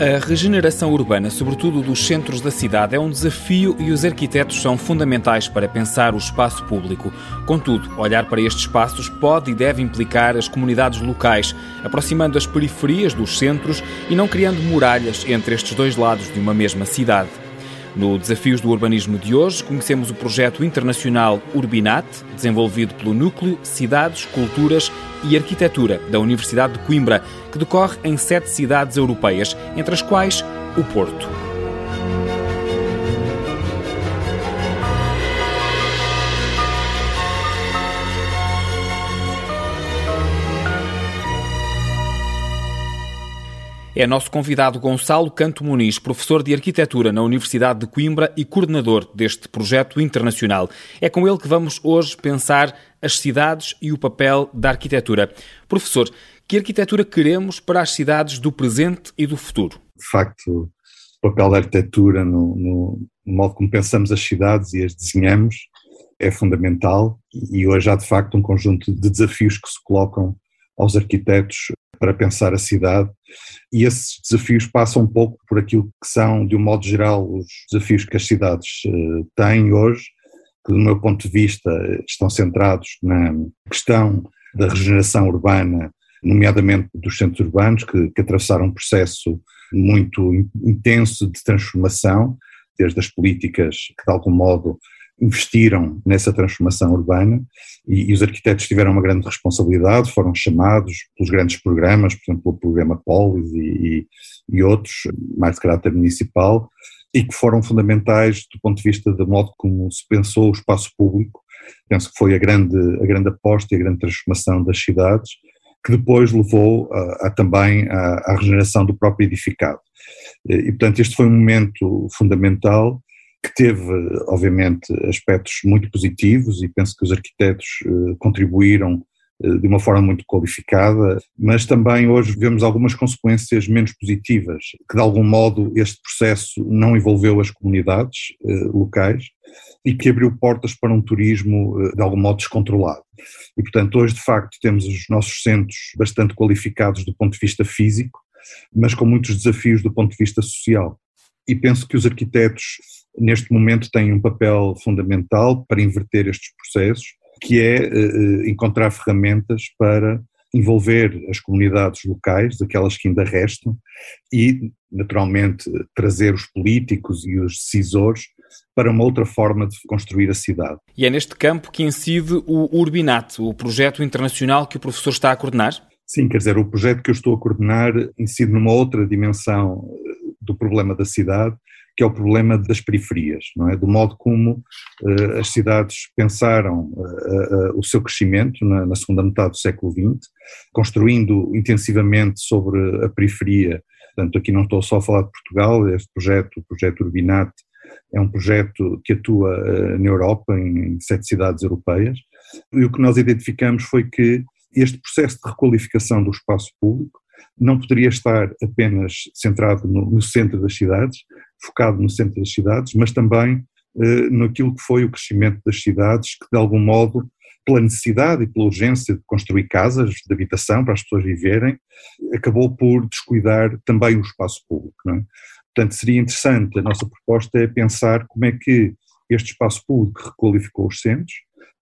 A regeneração urbana, sobretudo dos centros da cidade, é um desafio e os arquitetos são fundamentais para pensar o espaço público. Contudo, olhar para estes espaços pode e deve implicar as comunidades locais, aproximando as periferias dos centros e não criando muralhas entre estes dois lados de uma mesma cidade. No Desafios do Urbanismo de hoje, conhecemos o projeto internacional Urbinat, desenvolvido pelo Núcleo Cidades, Culturas e Arquitetura da Universidade de Coimbra, que decorre em sete cidades europeias, entre as quais o Porto. É nosso convidado Gonçalo Canto Muniz, professor de Arquitetura na Universidade de Coimbra e coordenador deste projeto internacional. É com ele que vamos hoje pensar as cidades e o papel da arquitetura. Professor, que arquitetura queremos para as cidades do presente e do futuro? De facto, o papel da arquitetura no, no, no modo como pensamos as cidades e as desenhamos é fundamental e hoje há de facto um conjunto de desafios que se colocam aos arquitetos para pensar a cidade. E esses desafios passam um pouco por aquilo que são, de um modo geral, os desafios que as cidades eh, têm hoje, que do meu ponto de vista estão centrados na questão da regeneração urbana, nomeadamente dos centros urbanos, que, que atravessaram um processo muito intenso de transformação, desde as políticas que de algum modo investiram nessa transformação urbana e, e, os arquitetos tiveram uma grande responsabilidade, foram chamados pelos grandes programas, por exemplo, o programa Polis e, e, e, outros, mais de caráter municipal, e que foram fundamentais do ponto de vista do modo como se pensou o espaço público. Penso que foi a grande, a grande aposta e a grande transformação das cidades, que depois levou a, a também à regeneração do próprio edificado. E, portanto, este foi um momento fundamental que teve, obviamente, aspectos muito positivos e penso que os arquitetos eh, contribuíram eh, de uma forma muito qualificada, mas também hoje vemos algumas consequências menos positivas, que de algum modo este processo não envolveu as comunidades eh, locais e que abriu portas para um turismo de algum modo descontrolado. E portanto hoje de facto temos os nossos centros bastante qualificados do ponto de vista físico, mas com muitos desafios do ponto de vista social. E penso que os arquitetos neste momento têm um papel fundamental para inverter estes processos, que é uh, encontrar ferramentas para envolver as comunidades locais, aquelas que ainda restam, e, naturalmente, trazer os políticos e os decisores para uma outra forma de construir a cidade. E é neste campo que incide o Urbinat, o projeto internacional que o professor está a coordenar? Sim, quer dizer, o projeto que eu estou a coordenar incide numa outra dimensão do problema da cidade, que é o problema das periferias, não é? Do modo como uh, as cidades pensaram uh, uh, o seu crescimento na, na, segunda metade do século XX, construindo intensivamente sobre a periferia. Portanto, aqui não estou só a falar de Portugal, este projeto, o projeto Urbinat, é um projeto que atua na Europa, em, em sete cidades europeias, e o que nós identificamos foi que este processo de requalificação do espaço público não poderia estar apenas centrado no, no centro das cidades, focado no centro das cidades, mas também eh, naquilo que foi o crescimento das cidades, que de algum modo, pela necessidade e pela urgência de construir casas de habitação para as pessoas viverem, acabou por descuidar também o espaço público. É? Portanto, seria interessante, a nossa proposta é pensar como é que este espaço público requalificou os centros,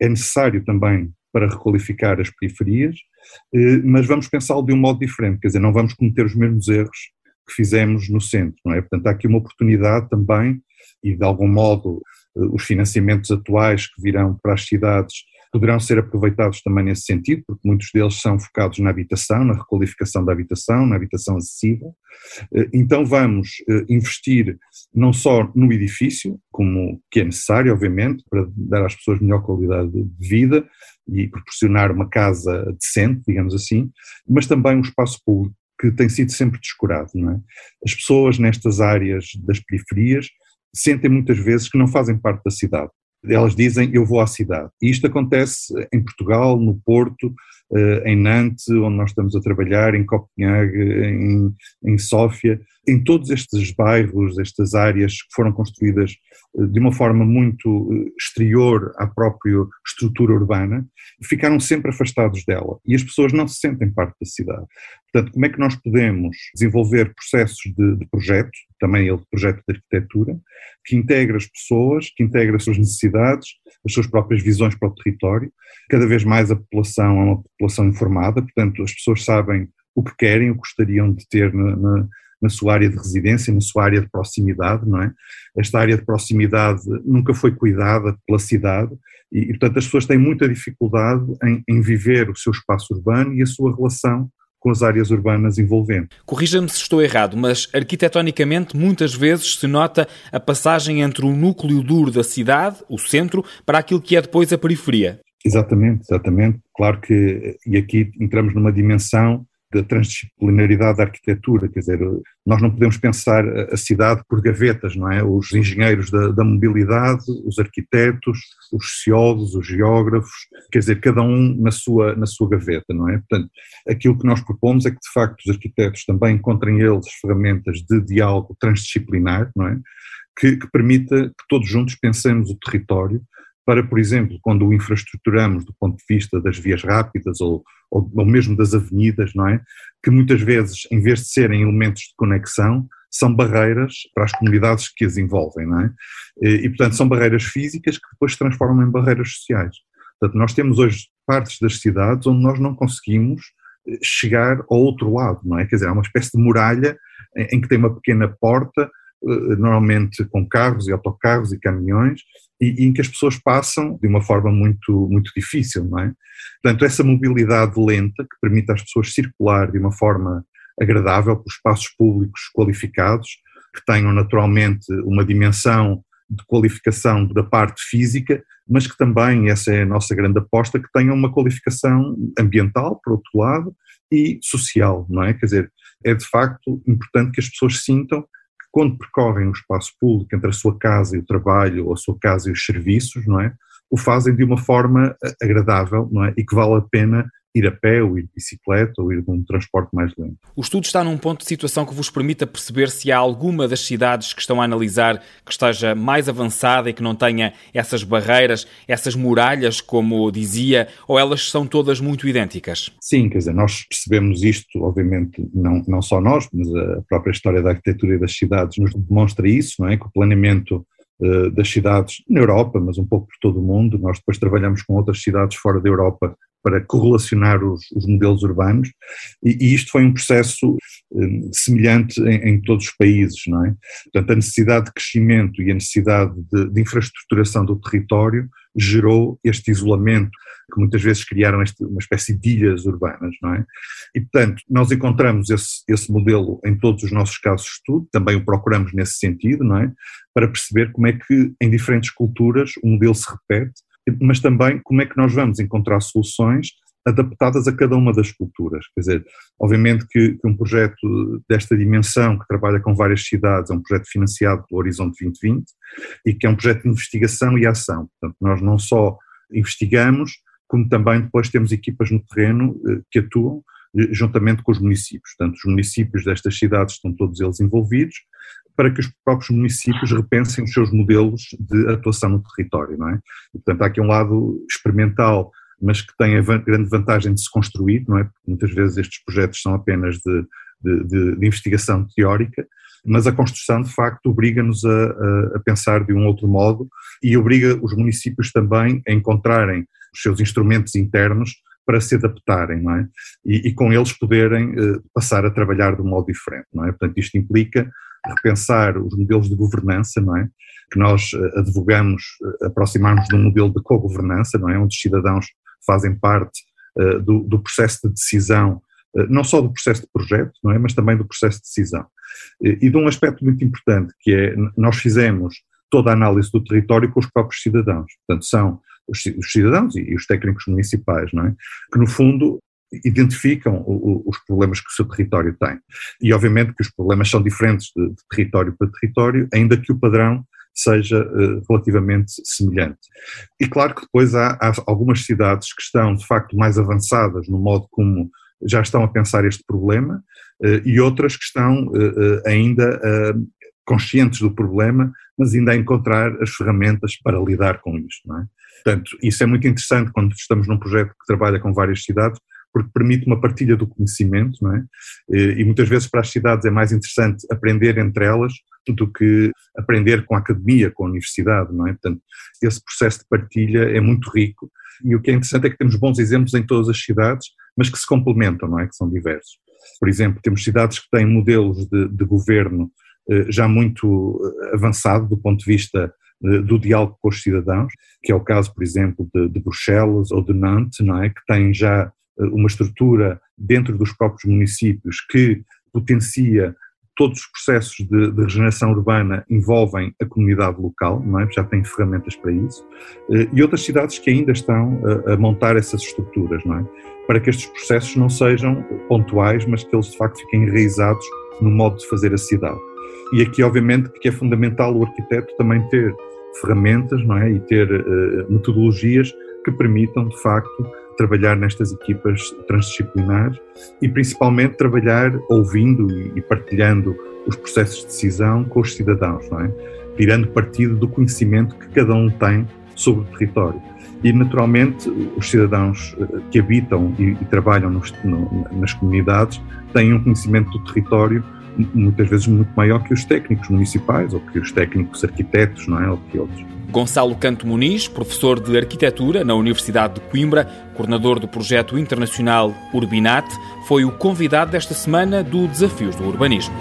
é necessário também para requalificar as periferias, eh, mas vamos pensá-lo de um modo diferente, quer dizer, não vamos cometer os mesmos erros que fizemos no centro, não é? Portanto, há aqui uma oportunidade também, e de algum modo eh, os financiamentos atuais que virão para as cidades poderão ser aproveitados também nesse sentido, porque muitos deles são focados na habitação, na requalificação da habitação, na habitação acessível. Eh, então vamos investir não só no edifício, como que é necessário, obviamente, para dar às pessoas melhor qualidade de vida, e proporcionar uma casa decente, digamos assim, mas também um espaço público que tem sido sempre descurado. É? As pessoas nestas áreas das periferias sentem muitas vezes que não fazem parte da cidade. Elas dizem eu vou à cidade. E isto acontece em Portugal, no Porto, em Nantes, onde nós estamos a trabalhar, em Copenhague, em, em Sófia, em todos estes bairros, estas áreas que foram construídas uh, de uma forma muito exterior à própria estrutura urbana, ficaram sempre afastados dela e as pessoas não se sentem parte da cidade. Portanto, como é que nós podemos desenvolver processos de, de projeto, também ele projeto de arquitetura, que integra as pessoas, que integra as suas necessidades, as suas próprias visões para o território. Cada vez mais a população é uma população informada, portanto, as pessoas sabem o que querem, o que gostariam de ter na, na, na sua área de residência, na sua área de proximidade, não é? Esta área de proximidade nunca foi cuidada pela cidade e, e portanto, as pessoas têm muita dificuldade em, em viver o seu espaço urbano e a sua relação com as áreas urbanas envolventes. Corrija-me se estou errado, mas arquitetonicamente muitas vezes se nota a passagem entre o núcleo duro da cidade, o centro, para aquilo que é depois a periferia. Exatamente, exatamente. Claro que, e aqui entramos numa dimensão da transdisciplinaridade da arquitetura, quer dizer, nós não podemos pensar a cidade por gavetas, não é? Os engenheiros da, da mobilidade, os arquitetos, os sociólogos, os geógrafos, quer dizer, cada um na sua, na sua gaveta, não é? Portanto, aquilo que nós propomos é que, de facto, os arquitetos também encontrem eles ferramentas de diálogo transdisciplinar, não é? Que, que permita que todos juntos pensemos o território para, por exemplo, quando o infraestruturamos do ponto de vista das vias rápidas ou, ou, ou, mesmo das avenidas, não é? Que muitas vezes, em vez de serem elementos de conexão, são barreiras para as comunidades que as envolvem, não é? E, portanto, são barreiras físicas que depois se transformam em barreiras sociais. Portanto, nós temos hoje partes das cidades onde nós não conseguimos eh, chegar ao outro lado, não é? Quer dizer, há uma espécie de muralha em, em que tem uma pequena porta eh, normalmente com carros e autocarros e caminhões, e, e, em que as pessoas passam de uma forma muito, muito difícil, não é? Portanto, essa mobilidade lenta que permite às pessoas circular de uma forma agradável por espaços públicos qualificados, que tenham naturalmente uma dimensão de qualificação da parte física, mas que também, essa é a nossa grande aposta, que tenham uma qualificação ambiental, por outro lado, e social, não é? Quer dizer, é de facto importante que as pessoas sintam quando percorrem o espaço público entre a sua casa e o trabalho, ou a sua casa e os serviços, não é? O fazem de uma forma eh, agradável, não é? E que vale a pena ir a pé, ou ir de bicicleta, ou ir de um transporte mais lento. O estudo está num ponto de situação que vos permita perceber se há alguma das cidades que estão a analisar que esteja mais avançada e que não tenha essas barreiras, essas muralhas, como dizia, ou elas são todas muito idênticas? Sim, quer dizer, nós percebemos isto, obviamente, não, não só nós, mas a própria história da arquitetura e das cidades nos demonstra isso, não é? Que o planeamento eh, das cidades na Europa, mas um pouco por todo o mundo. Nós depois trabalhamos com outras cidades fora da Europa para correlacionar os, os modelos urbanos, e, e, isto foi um processo um, semelhante em, em, todos os países, não é? Portanto, a necessidade de crescimento e a necessidade de, de infraestruturação do território gerou este isolamento que muitas vezes criaram este, uma espécie de ilhas urbanas, não é? E, portanto, nós encontramos esse, esse modelo em todos os nossos casos de estudo, também o procuramos nesse sentido, não é? Para perceber como é que em diferentes culturas o modelo se repete mas também como é que nós vamos encontrar soluções adaptadas a cada uma das culturas. Quer dizer, obviamente que, que, um projeto desta dimensão, que trabalha com várias cidades, é um projeto financiado pelo Horizonte 2020 e que é um projeto de investigação e ação. Portanto, nós não só investigamos, como também depois temos equipas no terreno eh, que atuam juntamente com os municípios. Portanto, os municípios destas cidades estão todos eles envolvidos, para que os próprios municípios repensem os seus modelos de atuação no território, não é? E, portanto, há aqui um lado experimental, mas que tem a grande vantagem de se construir, não é? Porque muitas vezes estes projetos são apenas de, de, de, de investigação teórica, mas a construção, de facto, obriga-nos a, a, pensar de um outro modo e obriga os municípios também a encontrarem os seus instrumentos internos para se adaptarem, não é? E, e com eles poderem uh, passar a trabalhar de um modo diferente, não é? Portanto, isto implica repensar os modelos de governança, não é? Que nós eh, advogamos eh, aproximarmos de um modelo de co-governança, não é? Onde os cidadãos fazem parte do, do, processo de decisão, não só do processo de projeto, não é? Mas também do processo de decisão. E de um aspecto muito importante, que é, nós fizemos toda a análise do território com os próprios cidadãos. Portanto, são os, cidadãos e os técnicos municipais, não é? Que no fundo identificam os problemas que o seu território tem. E obviamente que os problemas são diferentes de, de território para território, ainda que o padrão seja uh, relativamente semelhante. E claro que depois há, há, algumas cidades que estão de facto mais avançadas no modo como já estão a pensar este problema uh, e outras que estão uh, ainda conscientes do problema, mas ainda a encontrar as ferramentas para lidar com isto. Não é? Portanto, isso é muito interessante quando estamos num projeto que trabalha com várias cidades, porque permite uma partilha do conhecimento, não é? E muitas vezes para as cidades é mais interessante aprender entre elas do que aprender com a academia, com a universidade, não é? Portanto, esse processo de partilha é muito rico e o que é interessante é que temos bons exemplos em todas as cidades, mas que se complementam, não é? Que são diversos. Por exemplo, temos cidades que têm modelos de, de governo já muito eh, avançado do ponto de vista eh, do diálogo com os cidadãos, que é o caso, por exemplo, de, de Bruxelas ou de Nantes, não é? que têm já uma estrutura dentro dos próprios municípios que potencia todos os processos de, de, regeneração urbana envolvem a comunidade local, não é? já têm ferramentas para isso, e outras cidades que ainda estão a, a, montar essas estruturas, não é? para que estes processos não sejam pontuais, mas que eles de facto fiquem enraizados no modo de fazer a cidade. E aqui, obviamente, que é fundamental o arquiteto também ter ferramentas não é? e ter uh, metodologias que permitam, de facto, trabalhar nestas equipas transdisciplinares e principalmente trabalhar ouvindo e partilhando os processos de decisão com os cidadãos, não é? tirando partido do conhecimento que cada um tem sobre o território. E, naturalmente, os cidadãos eh, que habitam e, e trabalham nos, no, nas comunidades têm um conhecimento do território muitas vezes muito maior que os técnicos municipais ou que os técnicos arquitetos, não é? Ou que outros. Gonçalo Canto Muniz, professor de arquitetura na Universidade de Coimbra, coordenador do projeto internacional Urbinat, foi o convidado desta semana do Desafios do Urbanismo.